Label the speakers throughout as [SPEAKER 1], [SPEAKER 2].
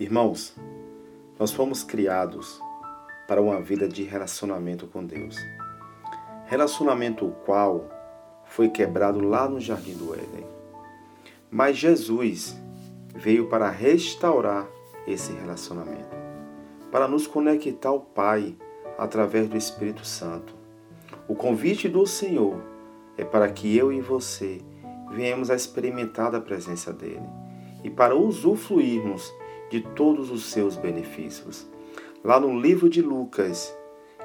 [SPEAKER 1] Irmãos, nós fomos criados para uma vida de relacionamento com Deus. Relacionamento o qual foi quebrado lá no jardim do Éden. Mas Jesus veio para restaurar esse relacionamento para nos conectar ao Pai através do Espírito Santo. O convite do Senhor é para que eu e você venhamos a experimentar a presença dele e para usufruirmos de todos os seus benefícios. Lá no livro de Lucas,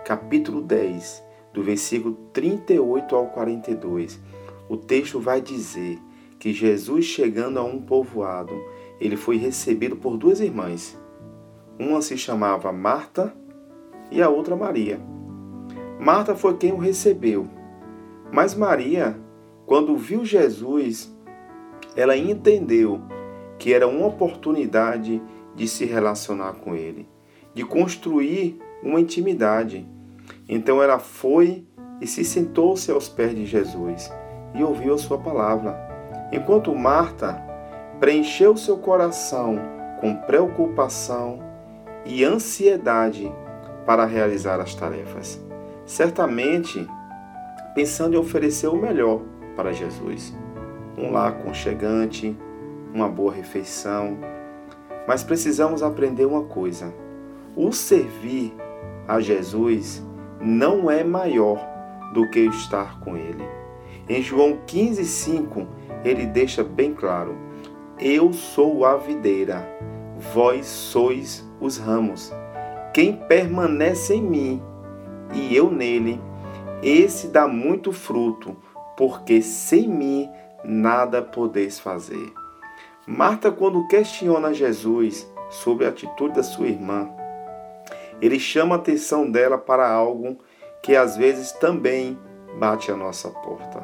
[SPEAKER 1] capítulo 10, do versículo 38 ao 42, o texto vai dizer que Jesus, chegando a um povoado, ele foi recebido por duas irmãs uma se chamava Marta e a outra Maria. Marta foi quem o recebeu. Mas Maria, quando viu Jesus, ela entendeu que era uma oportunidade de se relacionar com ele, de construir uma intimidade. Então ela foi e se sentou-se aos pés de Jesus e ouviu a sua palavra. Enquanto Marta preencheu seu coração com preocupação e ansiedade para realizar as tarefas. Certamente pensando em oferecer o melhor para Jesus. Um lar aconchegante, uma boa refeição. Mas precisamos aprender uma coisa: o servir a Jesus não é maior do que estar com Ele. Em João 15,5, ele deixa bem claro: Eu sou a videira, vós sois os ramos. Quem permanece em mim e eu nele, esse dá muito fruto, porque sem mim nada podeis fazer. Marta, quando questiona Jesus sobre a atitude da sua irmã, ele chama a atenção dela para algo que às vezes também bate a nossa porta.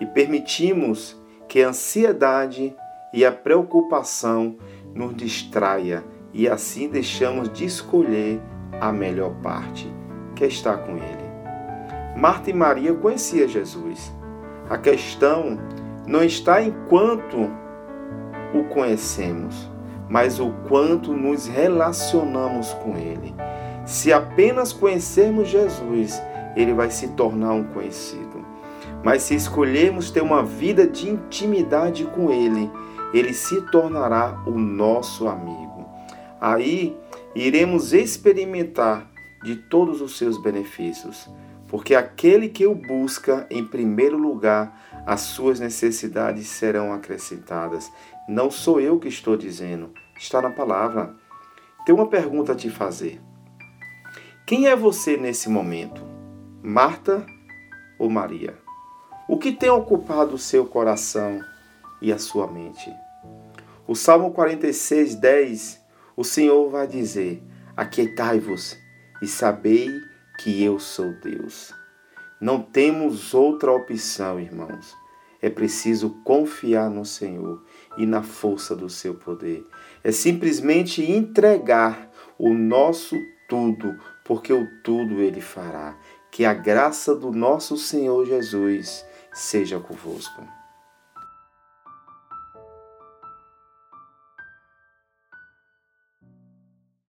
[SPEAKER 1] E permitimos que a ansiedade e a preocupação nos distraia e assim deixamos de escolher a melhor parte, que é estar com Ele. Marta e Maria conheciam Jesus. A questão não está em quanto o conhecemos, mas o quanto nos relacionamos com Ele. Se apenas conhecermos Jesus, ele vai se tornar um conhecido. Mas se escolhermos ter uma vida de intimidade com Ele, ele se tornará o nosso amigo. Aí iremos experimentar de todos os seus benefícios, porque aquele que o busca em primeiro lugar, as suas necessidades serão acrescentadas. Não sou eu que estou dizendo, está na palavra. Tem uma pergunta a te fazer. Quem é você nesse momento? Marta ou Maria? O que tem ocupado o seu coração e a sua mente? O Salmo 46, 10, o Senhor vai dizer: Aquietai-vos e sabei que eu sou Deus. Não temos outra opção, irmãos. É preciso confiar no Senhor e na força do seu poder. É simplesmente entregar o nosso tudo, porque o tudo ele fará. Que a graça do nosso Senhor Jesus seja convosco.